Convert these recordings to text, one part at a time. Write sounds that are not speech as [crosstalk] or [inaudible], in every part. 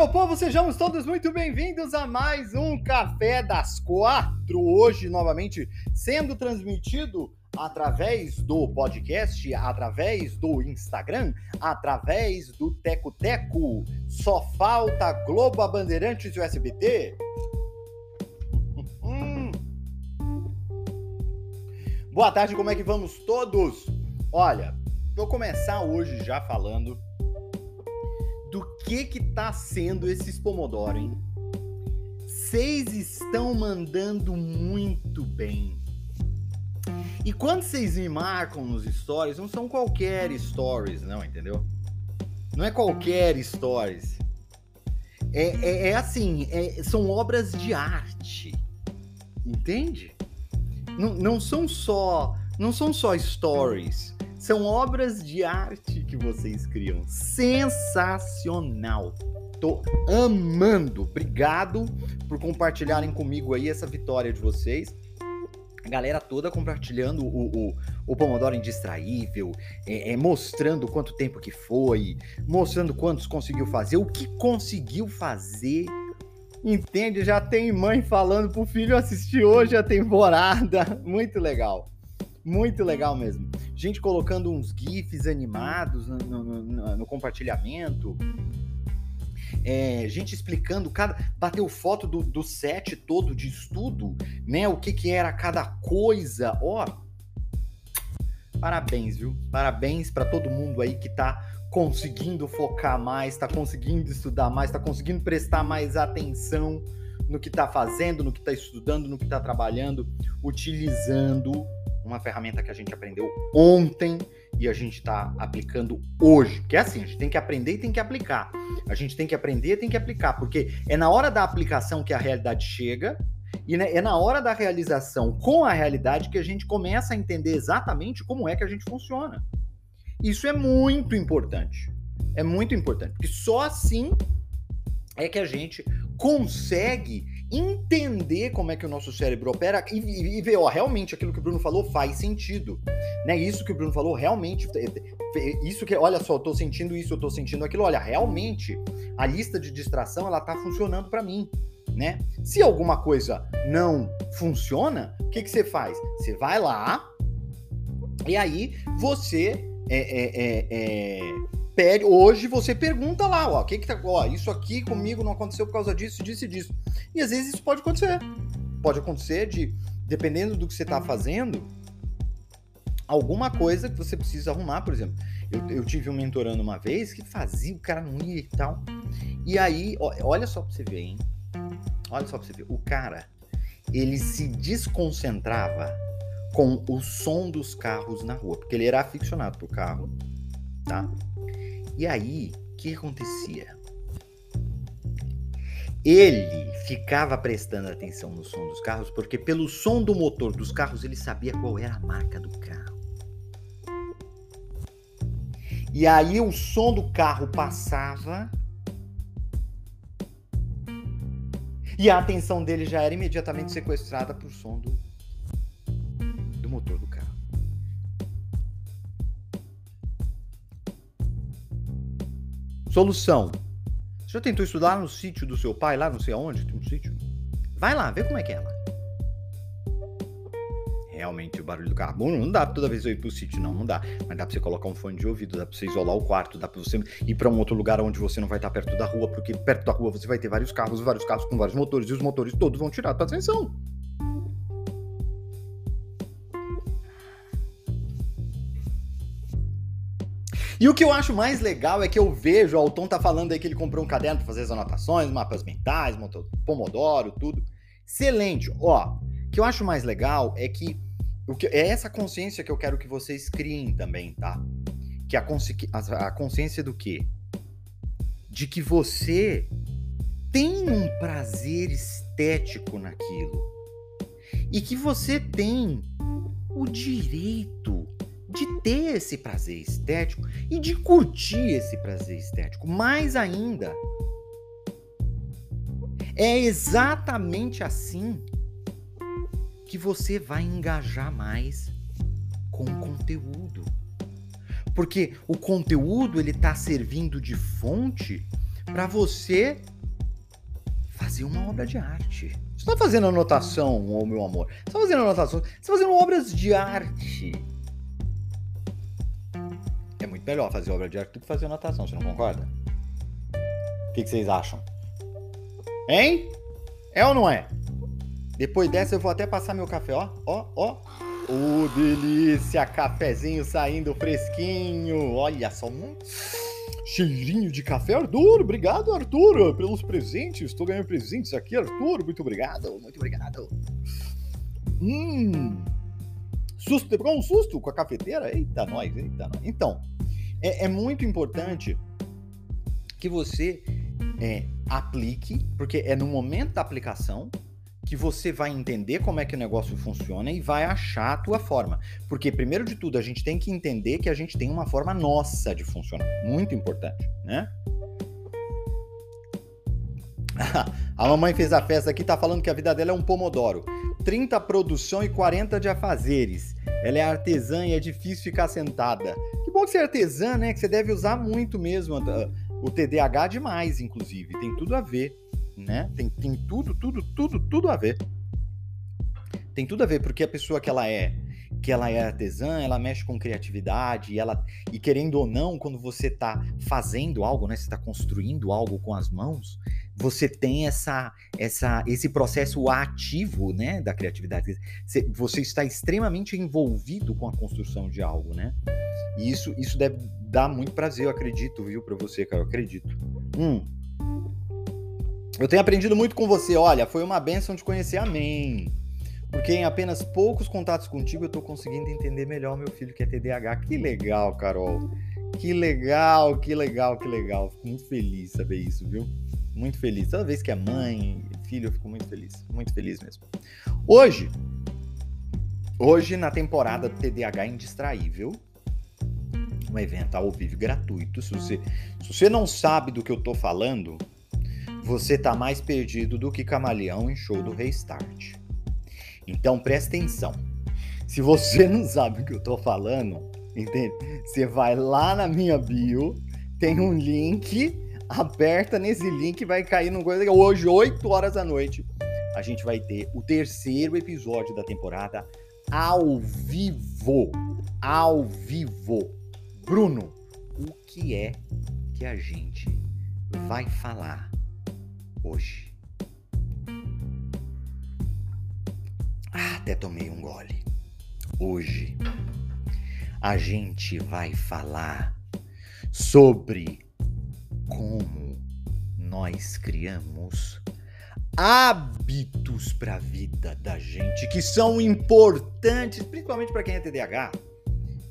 Meu povo, sejamos todos muito bem-vindos a mais um Café das Quatro. Hoje, novamente, sendo transmitido através do podcast, através do Instagram, através do Teco Teco. Só falta Globo, Bandeirantes e o SBT. Hum. Boa tarde, como é que vamos todos? Olha, vou começar hoje já falando do que que tá sendo esses Pomodoro, hein? Vocês estão mandando muito bem. E quando vocês me marcam nos stories, não são qualquer stories, não, entendeu? Não é qualquer stories. É, é, é assim, é, são obras de arte. Entende? Não, não são só. Não são só stories são obras de arte que vocês criam. Sensacional. Tô amando. Obrigado por compartilharem comigo aí essa vitória de vocês. A galera toda compartilhando o, o, o Pomodoro Indistraível, é, é, mostrando quanto tempo que foi, mostrando quantos conseguiu fazer, o que conseguiu fazer. Entende? Já tem mãe falando pro filho assistir hoje a temporada. [laughs] Muito legal. Muito legal mesmo. Gente colocando uns GIFs animados no, no, no, no compartilhamento. É, gente explicando cada. Bateu foto do, do set todo de estudo, né? O que, que era cada coisa. Ó. Parabéns, viu? Parabéns para todo mundo aí que tá conseguindo focar mais, tá conseguindo estudar mais, tá conseguindo prestar mais atenção no que tá fazendo, no que tá estudando, no que tá trabalhando, utilizando uma ferramenta que a gente aprendeu ontem e a gente está aplicando hoje. Que é assim, a gente tem que aprender e tem que aplicar. A gente tem que aprender e tem que aplicar, porque é na hora da aplicação que a realidade chega e é na hora da realização com a realidade que a gente começa a entender exatamente como é que a gente funciona. Isso é muito importante. É muito importante, porque só assim é que a gente consegue entender como é que o nosso cérebro opera e, e, e ver, ó, realmente aquilo que o Bruno falou faz sentido, né? Isso que o Bruno falou realmente, isso que, olha só, eu tô sentindo isso, eu tô sentindo aquilo, olha, realmente a lista de distração ela tá funcionando para mim, né? Se alguma coisa não funciona, o que que você faz? Você vai lá e aí você é, é, é, é pede, hoje você pergunta lá, ó, que que tá, ó, isso aqui comigo não aconteceu por causa disso, disso e disso. E às vezes isso pode acontecer. Pode acontecer de, dependendo do que você está fazendo, alguma coisa que você precisa arrumar, por exemplo. Eu, eu tive um mentorando uma vez que fazia, o cara não ia e tal. E aí, ó, olha só pra você ver, hein? Olha só pra você ver. O cara, ele se desconcentrava com o som dos carros na rua, porque ele era aficionado por carro, tá? E aí, o que acontecia? Ele ficava prestando atenção no som dos carros, porque pelo som do motor dos carros ele sabia qual era a marca do carro. E aí o som do carro passava e a atenção dele já era imediatamente sequestrada por som do, Solução: você já tentou estudar no sítio do seu pai, lá não sei aonde, tem um sítio? Vai lá, vê como é que é lá. Realmente o barulho do carro. Bom, não dá toda vez eu ir pro sítio, não, não dá. Mas dá pra você colocar um fone de ouvido, dá pra você isolar o quarto, dá pra você ir para um outro lugar onde você não vai estar perto da rua, porque perto da rua você vai ter vários carros, vários carros com vários motores, e os motores todos vão tirar a tua atenção. E o que eu acho mais legal é que eu vejo, ó, o Tom tá falando aí que ele comprou um caderno para fazer as anotações, mapas mentais, pomodoro, tudo. Excelente. Ó, o que eu acho mais legal é que o que, é essa consciência que eu quero que vocês criem também, tá? Que a, consci, a, a consciência do quê? De que você tem um prazer estético naquilo. E que você tem o direito de ter esse prazer estético e de curtir esse prazer estético. Mais ainda, é exatamente assim que você vai engajar mais com o conteúdo. Porque o conteúdo ele está servindo de fonte para você fazer uma obra de arte. Você está fazendo anotação, oh, meu amor. Você está fazendo anotação. Você está fazendo obras de arte. É muito melhor fazer obra de arte do que fazer anotação, você não concorda? O que, que vocês acham? Hein? É ou não é? Depois dessa eu vou até passar meu café, ó, ó, ó. Ô, oh, delícia! Cafezinho saindo fresquinho. Olha só, um cheirinho de café. Arthur, obrigado, Arthur, pelos presentes. Estou ganhando presentes aqui, Arthur. Muito obrigado, muito obrigado. Hum. Susto, pegou um susto com a cafeteira? Eita, nós, eita, nós. Então, é, é muito importante que você é, aplique, porque é no momento da aplicação que você vai entender como é que o negócio funciona e vai achar a tua forma. Porque, primeiro de tudo, a gente tem que entender que a gente tem uma forma nossa de funcionar. Muito importante, né? [laughs] a mamãe fez a festa aqui, tá falando que a vida dela é um pomodoro. 30 produção e 40 de afazeres. Ela é artesã e é difícil ficar sentada. Que bom que você é artesã, né? Que você deve usar muito mesmo o TDAH demais, inclusive. Tem tudo a ver né? Tem, tem tudo, tudo, tudo, tudo a ver. Tem tudo a ver, porque a pessoa que ela é, que ela é artesã, ela mexe com criatividade, e ela e querendo ou não, quando você está fazendo algo, né, você está construindo algo com as mãos, você tem essa, essa esse processo ativo, né, da criatividade. Você, está extremamente envolvido com a construção de algo, né? E isso isso deve dar muito prazer, eu acredito, viu, para você, cara, eu acredito. Hum. Eu tenho aprendido muito com você. Olha, foi uma benção de conhecer. Amém. Porque em apenas poucos contatos contigo eu tô conseguindo entender melhor meu filho que é TDAH. Que legal, Carol. Que legal, que legal, que legal. Fico muito feliz saber isso, viu? Muito feliz. Toda vez que é mãe, filho, eu fico muito feliz. Muito feliz mesmo. Hoje, hoje na temporada do TDAH Indistraível, um evento ao vivo gratuito. Se você, se você não sabe do que eu tô falando, você tá mais perdido do que camaleão em show do Restart. Então presta atenção. Se você não sabe o que eu tô falando, entende? Você vai lá na minha bio, tem um link, aperta nesse link vai cair no coisa hoje 8 horas da noite. A gente vai ter o terceiro episódio da temporada ao vivo. Ao vivo. Bruno, o que é que a gente vai falar hoje. Até tomei um gole. Hoje a gente vai falar sobre como nós criamos hábitos para a vida da gente que são importantes, principalmente para quem é TDAH.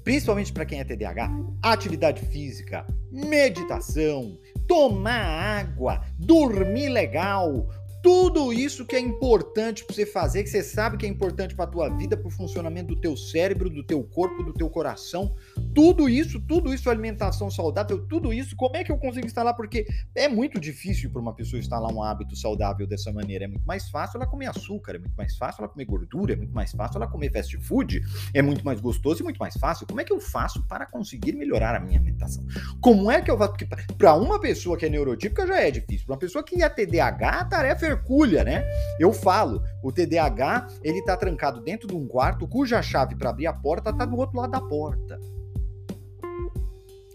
Principalmente para quem é TDAH, atividade física, meditação, tomar água, dormir legal, tudo isso que é importante para você fazer, que você sabe que é importante para a tua vida, para o funcionamento do teu cérebro, do teu corpo, do teu coração, tudo isso, tudo isso, alimentação saudável, tudo isso, como é que eu consigo instalar? Porque é muito difícil para uma pessoa instalar um hábito saudável dessa maneira. É muito mais fácil ela comer açúcar, é muito mais fácil ela comer gordura, é muito mais fácil ela comer fast food, é muito mais gostoso e muito mais fácil. Como é que eu faço para conseguir melhorar a minha alimentação? Como é que eu faço? Para uma pessoa que é neurotípica já é difícil, para uma pessoa que é TDAH, a tarefa é hercúlea, né? Eu falo, o TDAH, ele tá trancado dentro de um quarto cuja chave para abrir a porta tá do outro lado da porta.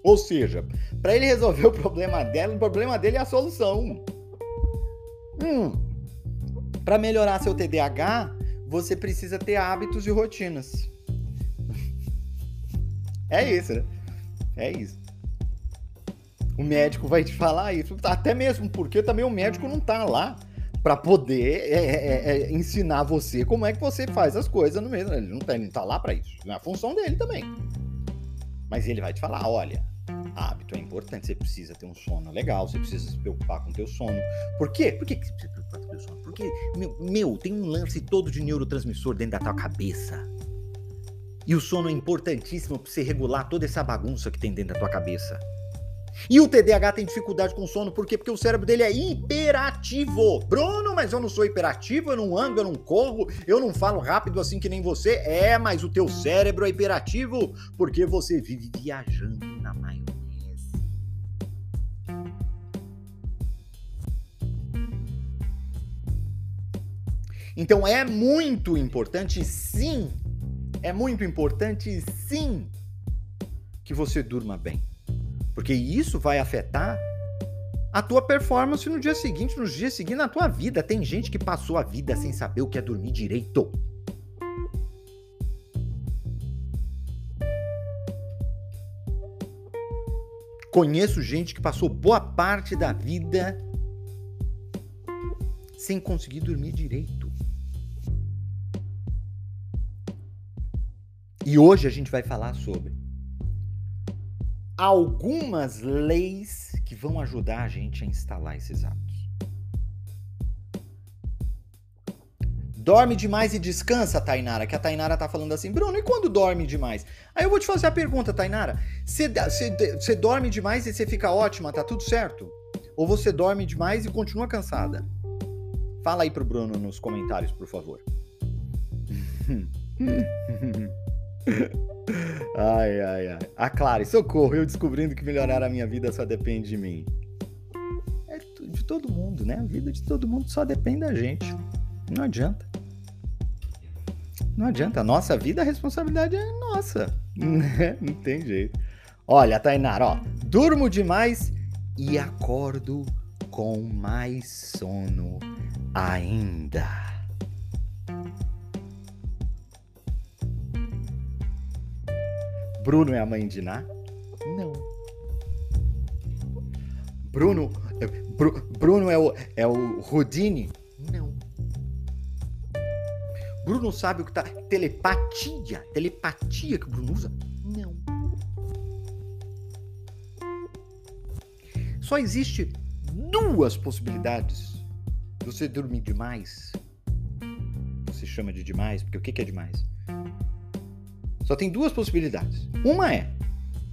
Ou seja, para ele resolver [laughs] o problema dela, o problema dele é a solução. Hum, para melhorar seu TDAH, você precisa ter hábitos e rotinas. É isso, né? É isso. O médico vai te falar isso, até mesmo porque também o médico não tá lá para poder é, é, é, é, ensinar você como é que você faz as coisas no mesmo. Ele não tá, ele não tá lá para isso. Não é a função dele também. Mas ele vai te falar, olha, hábito é importante, você precisa ter um sono legal, você precisa se preocupar com o teu sono. Por quê? Por que você precisa se preocupar com o teu sono? Porque, meu, meu, tem um lance todo de neurotransmissor dentro da tua cabeça. E o sono é importantíssimo para você regular toda essa bagunça que tem dentro da tua cabeça. E o TDAH tem dificuldade com sono, por quê? Porque o cérebro dele é hiperativo. Bruno, mas eu não sou hiperativo, eu não ando, eu não corro, eu não falo rápido assim que nem você. É, mas o teu cérebro é hiperativo porque você vive viajando na maionese. Então é muito importante, sim, é muito importante, sim, que você durma bem. Porque isso vai afetar a tua performance no dia seguinte, nos dias seguintes, na tua vida. Tem gente que passou a vida sem saber o que é dormir direito. Conheço gente que passou boa parte da vida sem conseguir dormir direito. E hoje a gente vai falar sobre algumas leis que vão ajudar a gente a instalar esses hábitos. Dorme demais e descansa, Tainara, que a Tainara tá falando assim, Bruno, e quando dorme demais? Aí eu vou te fazer a pergunta, Tainara, você dorme demais e você fica ótima, tá tudo certo? Ou você dorme demais e continua cansada? Fala aí pro Bruno nos comentários, por favor. [laughs] [laughs] ai, ai, ai. A Clara, socorro, eu descobrindo que melhorar a minha vida só depende de mim. É de todo mundo, né? A vida de todo mundo só depende da gente. Não adianta. Não adianta. A nossa vida, a responsabilidade é nossa. [laughs] Não tem jeito. Olha, Tainara, ó. Durmo demais e acordo com mais sono ainda. Bruno é a mãe de Ná? Não. Bruno, eh, Bru, Bruno é o, é o Rodine? Não. Bruno sabe o que tá. Telepatia. Telepatia que o Bruno usa? Não. Só existe duas possibilidades. Você dormir demais. Você chama de demais, porque o que é demais? Só tem duas possibilidades. Uma é,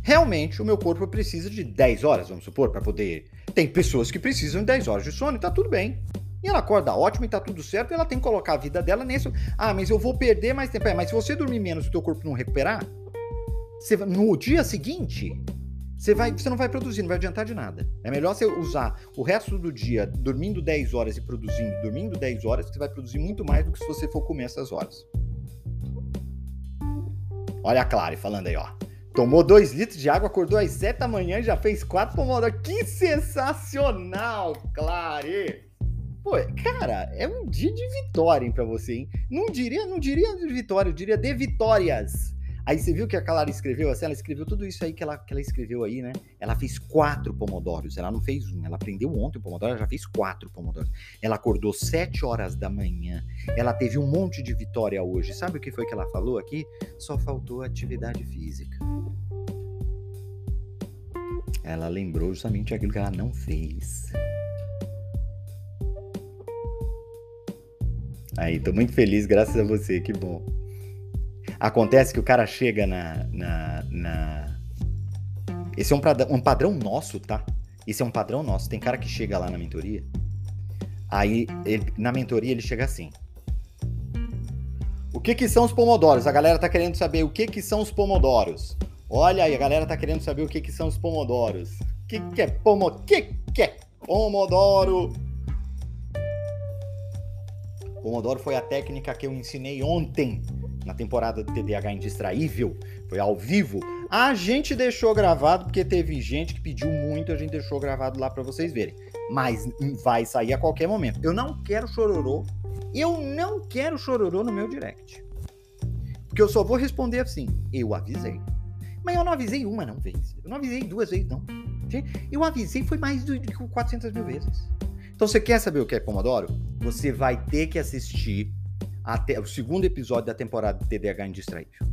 realmente o meu corpo precisa de 10 horas, vamos supor, para poder. Tem pessoas que precisam de 10 horas de sono e tá tudo bem. E ela acorda ótimo e tá tudo certo, e ela tem que colocar a vida dela nisso. Ah, mas eu vou perder mais tempo. É, mas se você dormir menos e o teu corpo não recuperar, você, no dia seguinte, você, vai, você não vai produzir, não vai adiantar de nada. É melhor você usar o resto do dia dormindo 10 horas e produzindo, dormindo 10 horas, que você vai produzir muito mais do que se você for comer essas horas. Olha a Clary falando aí, ó. Tomou 2 litros de água, acordou às 7 da manhã e já fez 4 pomodoros. Que sensacional, Clary! Pô, cara, é um dia de vitória pra você, hein? Não diria, não diria de vitória, eu diria de vitórias. Aí você viu que a Clara escreveu assim? Ela escreveu tudo isso aí que ela, que ela escreveu aí, né? Ela fez quatro pomodoros. Ela não fez um. Ela aprendeu ontem o pomodoro, ela já fez quatro pomodoros. Ela acordou sete horas da manhã. Ela teve um monte de vitória hoje. Sabe o que foi que ela falou aqui? Só faltou atividade física. Ela lembrou justamente aquilo que ela não fez. Aí, tô muito feliz, graças a você, que bom. Acontece que o cara chega na. na, na... Esse é um um padrão nosso, tá? Esse é um padrão nosso. Tem cara que chega lá na mentoria. Aí, ele, na mentoria, ele chega assim. O que que são os pomodoros? A galera tá querendo saber o que que são os pomodoros. Olha aí, a galera tá querendo saber o que que são os pomodoros. O que que é pomo... que que é pomodoro? Pomodoro foi a técnica que eu ensinei ontem na temporada do TDAH Indistraível, foi ao vivo. A gente deixou gravado porque teve gente que pediu muito, a gente deixou gravado lá para vocês verem. Mas vai sair a qualquer momento. Eu não quero chororô. Eu não quero chororô no meu direct. Porque eu só vou responder assim: eu avisei. Mas eu não avisei uma não vez. Eu não avisei duas vezes não. Eu avisei foi mais de 400 mil vezes. Então você quer saber o que é Pomodoro? você vai ter que assistir até o segundo episódio da temporada do TDAH Indistraível.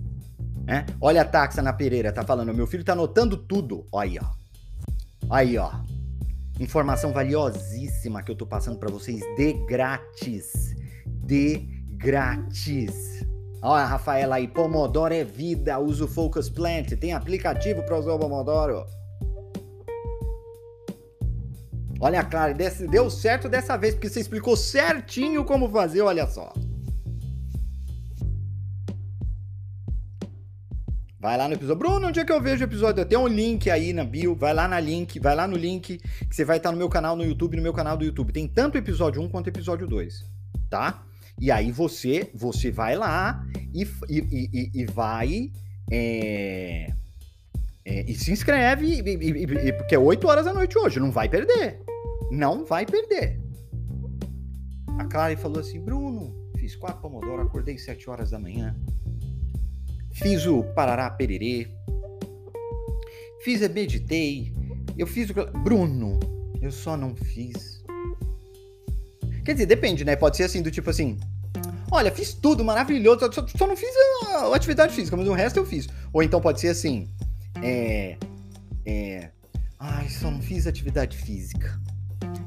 É? Olha a Taxa na Pereira, tá falando, meu filho tá anotando tudo. Aí, ó. Aí, ó. Informação valiosíssima que eu tô passando para vocês de grátis. De grátis. Olha a Rafaela aí, Pomodoro é vida, uso Focus Plant. Tem aplicativo para usar o Pomodoro. Olha, Clara, deu certo dessa vez, porque você explicou certinho como fazer, olha só. Vai lá no episódio. Bruno, onde é que eu vejo o episódio? Tem um link aí na bio. Vai lá na link, vai lá no link que você vai estar no meu canal no YouTube, no meu canal do YouTube. Tem tanto episódio 1 quanto episódio 2, tá? E aí você, você vai lá e, e, e, e vai é, é, e se inscreve, porque é 8 horas da noite hoje, não vai perder. Não vai perder. A Clara falou assim: Bruno, fiz quatro Pomodoro, acordei 7 horas da manhã. Fiz o Parará Pererê. Fiz a Meditei. Eu fiz o. Bruno, eu só não fiz. Quer dizer, depende, né? Pode ser assim, do tipo assim. Olha, fiz tudo maravilhoso, só, só não fiz a, a, atividade física, mas o resto eu fiz. Ou então pode ser assim. É. É. Ai, só não fiz atividade física.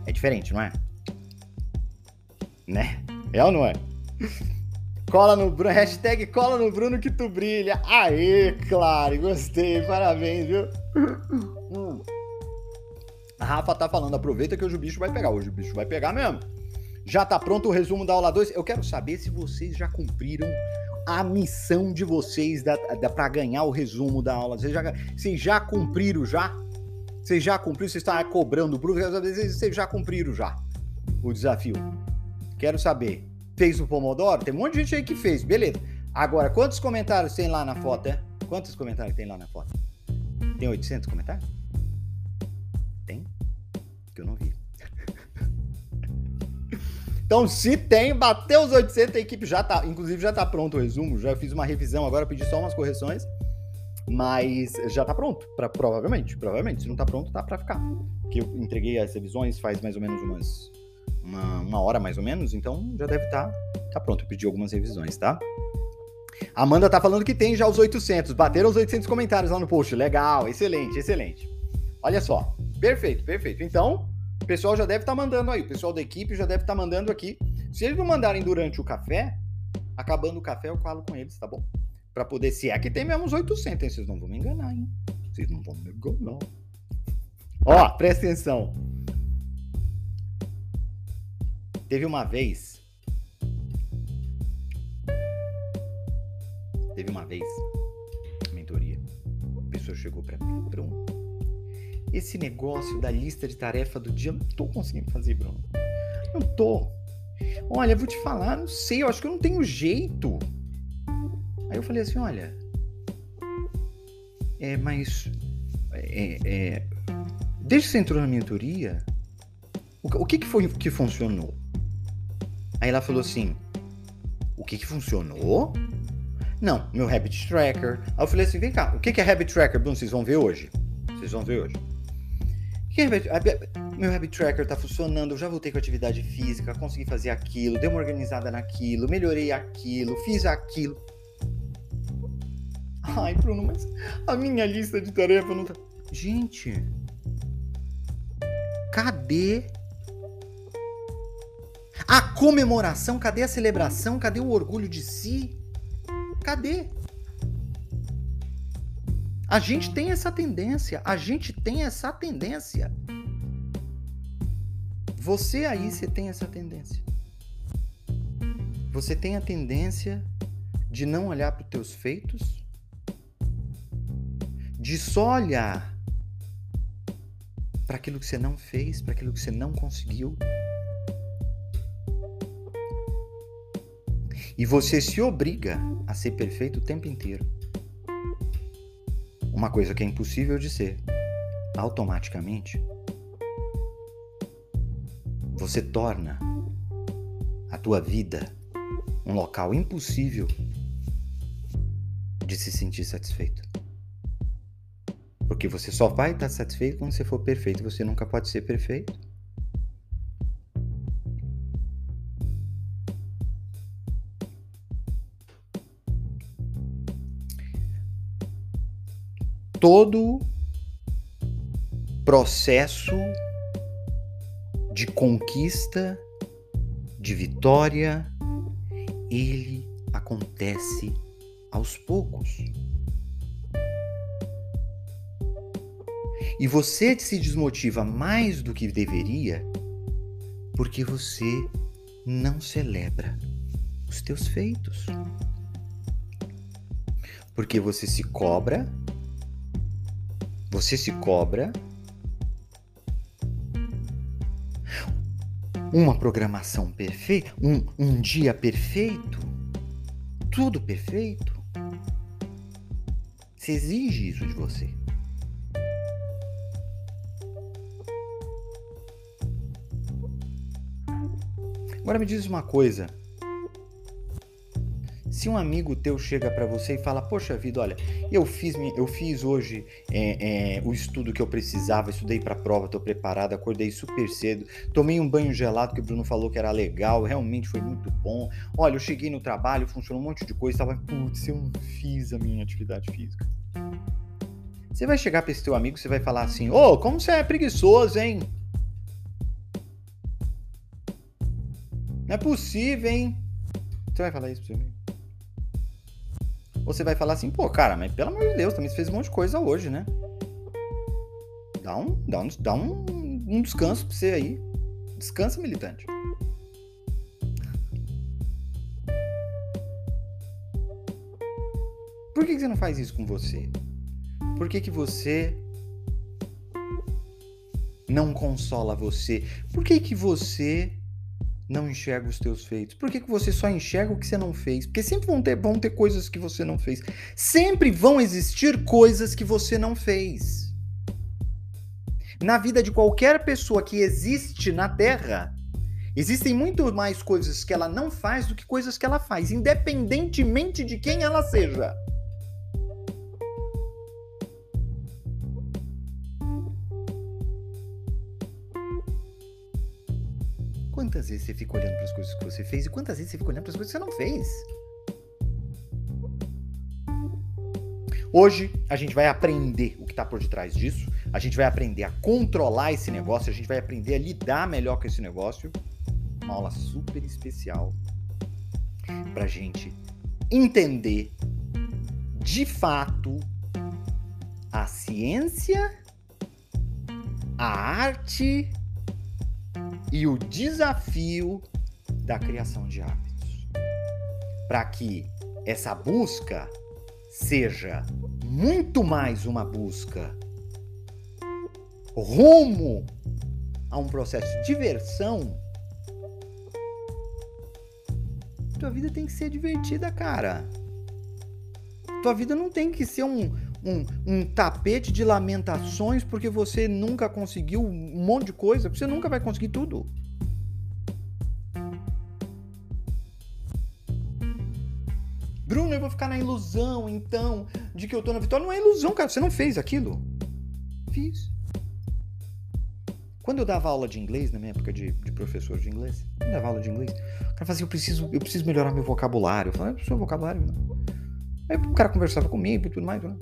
É diferente, não é? Né? É ou não é? Cola no Bruno, hashtag cola no Bruno que tu brilha. Aê, claro, gostei, parabéns, viu? Hum. A Rafa tá falando, aproveita que hoje o bicho vai pegar. Hoje o bicho vai pegar mesmo. Já tá pronto o resumo da aula 2? Eu quero saber se vocês já cumpriram a missão de vocês da, da, para ganhar o resumo da aula. Vocês já, vocês já cumpriram já? Vocês já cumpriram? Vocês estão cobrando o Bruno? Vocês já cumpriram já o desafio? Quero saber fez o Pomodoro? Tem um monte de gente aí que fez, beleza. Agora, quantos comentários tem lá na foto, é? Quantos comentários tem lá na foto? Tem 800 comentários? Tem? Que eu não vi. [laughs] então, se tem, bateu os 800, a equipe já tá, inclusive já tá pronto o resumo, já fiz uma revisão, agora pedi só umas correções, mas já tá pronto, pra, provavelmente, provavelmente, se não tá pronto, tá para ficar. Porque eu entreguei as revisões faz mais ou menos umas uma, uma hora mais ou menos, então já deve estar tá, tá pronto. Eu pedi algumas revisões, tá? Amanda tá falando que tem já os 800. Bateram os 800 comentários lá no post. Legal, excelente, excelente. Olha só. Perfeito, perfeito. Então, o pessoal já deve estar tá mandando aí. O pessoal da equipe já deve estar tá mandando aqui. Se eles não mandarem durante o café, acabando o café, eu falo com eles, tá bom? Para poder, se é que tem mesmo os 800, hein? Vocês não vão me enganar, hein? Vocês não vão me enganar. Ó, presta atenção. Teve uma vez. Teve uma vez, mentoria, a pessoa chegou para mim, Bruno. Esse negócio da lista de tarefa do dia, eu não tô conseguindo fazer, Bruno. Não tô. Olha, vou te falar, não sei, eu acho que eu não tenho jeito. Aí eu falei assim, olha. É, mas. É, é, desde que você entrou na mentoria, o, o que, que foi que funcionou? Aí ela falou assim: O que que funcionou? Não, meu Habit Tracker. Aí eu falei assim: Vem cá, o que que é Habit Tracker, Bruno? Vocês vão ver hoje. Vocês vão ver hoje. Que habit, meu Habit Tracker tá funcionando, eu já voltei com atividade física, consegui fazer aquilo, dei uma organizada naquilo, melhorei aquilo, fiz aquilo. Ai, Bruno, mas a minha lista de tarefa não tá. Gente, cadê a comemoração, cadê a celebração? Cadê o orgulho de si? Cadê? A gente tem essa tendência, a gente tem essa tendência. Você aí, você tem essa tendência. Você tem a tendência de não olhar para os teus feitos, de só olhar para aquilo que você não fez, para aquilo que você não conseguiu. E você se obriga a ser perfeito o tempo inteiro. Uma coisa que é impossível de ser. Automaticamente, você torna a tua vida um local impossível de se sentir satisfeito. Porque você só vai estar satisfeito quando você for perfeito. Você nunca pode ser perfeito. Todo processo de conquista, de vitória, ele acontece aos poucos. E você se desmotiva mais do que deveria porque você não celebra os teus feitos. Porque você se cobra, você se cobra uma programação perfeita, um, um dia perfeito, tudo perfeito. Se exige isso de você. Agora me diz uma coisa. Se um amigo teu chega para você e fala, poxa vida, olha, eu fiz, eu fiz hoje é, é, o estudo que eu precisava, estudei para a prova, estou preparado, acordei super cedo, tomei um banho gelado que o Bruno falou que era legal, realmente foi muito bom. Olha, eu cheguei no trabalho, funcionou um monte de coisa, estava, putz, eu não fiz a minha atividade física. Você vai chegar para esse teu amigo, você vai falar assim, ô, oh, como você é preguiçoso, hein? Não é possível, hein? Você vai falar isso pro seu amigo? Você vai falar assim, pô, cara, mas pelo amor de Deus, também você fez um monte de coisa hoje, né? Dá um, dá um, dá um, um descanso pra você aí. Descansa, militante. Por que, que você não faz isso com você? Por que, que você não consola você? Por que, que você não enxerga os teus feitos? Por que, que você só enxerga o que você não fez? Porque sempre vão ter, vão ter coisas que você não fez. Sempre vão existir coisas que você não fez. Na vida de qualquer pessoa que existe na Terra, existem muito mais coisas que ela não faz do que coisas que ela faz, independentemente de quem ela seja. Quantas vezes você fica olhando para as coisas que você fez e quantas vezes você fica olhando para as coisas que você não fez? Hoje a gente vai aprender o que está por detrás disso, a gente vai aprender a controlar esse negócio, a gente vai aprender a lidar melhor com esse negócio. Uma aula super especial para gente entender de fato a ciência, a arte e o desafio da criação de hábitos. Para que essa busca seja muito mais uma busca rumo a um processo de diversão, tua vida tem que ser divertida, cara. Tua vida não tem que ser um, um, um, tapete de lamentações porque você nunca conseguiu um monte de coisa, você nunca vai conseguir tudo. Bruno, eu vou ficar na ilusão, então, de que eu tô na vitória. Não é ilusão, cara. Você não fez aquilo. Fiz. Quando eu dava aula de inglês, na minha época de, de professor de inglês, eu dava aula de inglês, o cara fazia, assim, eu preciso, eu preciso melhorar meu vocabulário. Eu falei, ah, seu vocabulário não. Aí o cara conversava comigo e tudo mais. Né?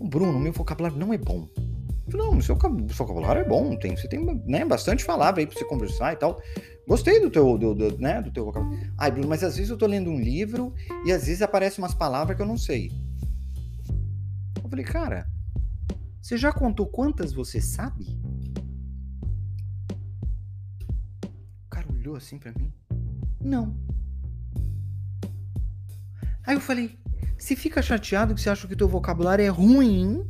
Bruno, meu vocabulário não é bom. Eu falei, não, seu vocabulário é bom, tem, você tem né, bastante palavra aí pra você conversar e tal. Gostei do teu, do, do, né, do teu vocabulário. Ai, Bruno, mas às vezes eu tô lendo um livro e às vezes aparecem umas palavras que eu não sei. Eu falei, cara, você já contou quantas você sabe? O cara olhou assim pra mim. Não. Aí eu falei, se fica chateado que você acha que o teu vocabulário é ruim,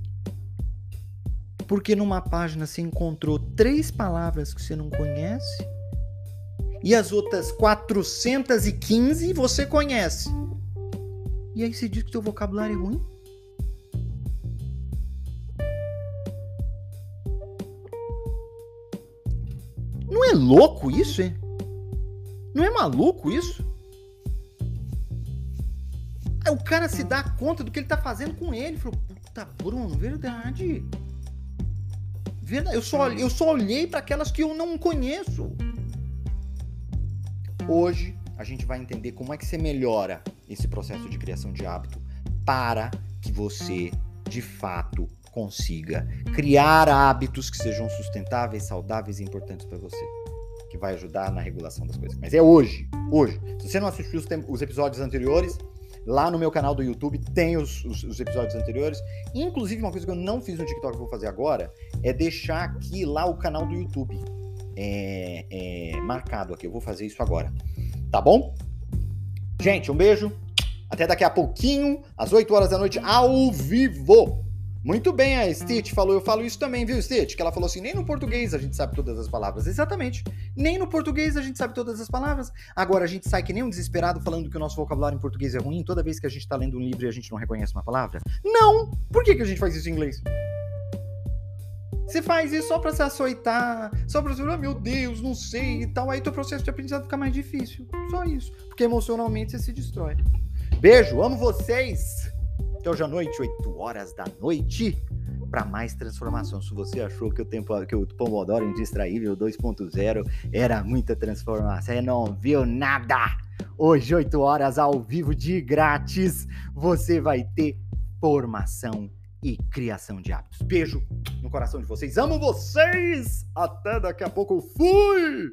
porque numa página você encontrou três palavras que você não conhece e as outras 415 você conhece. E aí você diz que teu vocabulário é ruim? Não é louco isso, hein? Não é maluco isso? Aí o cara se dá conta do que ele tá fazendo com ele. Falou, puta, Bruno, verdade. Verdade. Eu só, eu só olhei para aquelas que eu não conheço. Hoje a gente vai entender como é que você melhora esse processo de criação de hábito para que você, de fato, consiga criar hábitos que sejam sustentáveis, saudáveis e importantes para você. Que vai ajudar na regulação das coisas. Mas é hoje, hoje. Se você não assistiu os, os episódios anteriores, lá no meu canal do YouTube tem os, os, os, episódios anteriores. Inclusive, uma coisa que eu não fiz no TikTok que vou fazer agora é deixar aqui lá o canal do YouTube é, é, marcado aqui. Eu vou fazer isso agora. Tá bom? Gente, um beijo. Até daqui a pouquinho, às 8 horas da noite, ao vivo. Muito bem, a Stitch falou, eu falo isso também, viu, Stitch? Que ela falou assim: nem no português a gente sabe todas as palavras. Exatamente. Nem no português a gente sabe todas as palavras. Agora a gente sai que nem um desesperado falando que o nosso vocabulário em português é ruim toda vez que a gente tá lendo um livro e a gente não reconhece uma palavra? Não! Por que, que a gente faz isso em inglês? Você faz isso só pra se açoitar, só pra dizer, oh, meu Deus, não sei e tal. Aí teu processo de aprendizado fica mais difícil. Só isso. Porque emocionalmente você se destrói. Beijo, amo vocês! Até hoje à noite, 8 horas da noite, para mais transformação. Se você achou que o, tempo, que o Pomodoro Indistraível 2.0 era muita transformação, você não viu nada! Hoje, 8 horas ao vivo de grátis, você vai ter formação e criação de hábitos. Beijo no coração de vocês. Amo vocês! Até daqui a pouco. Fui!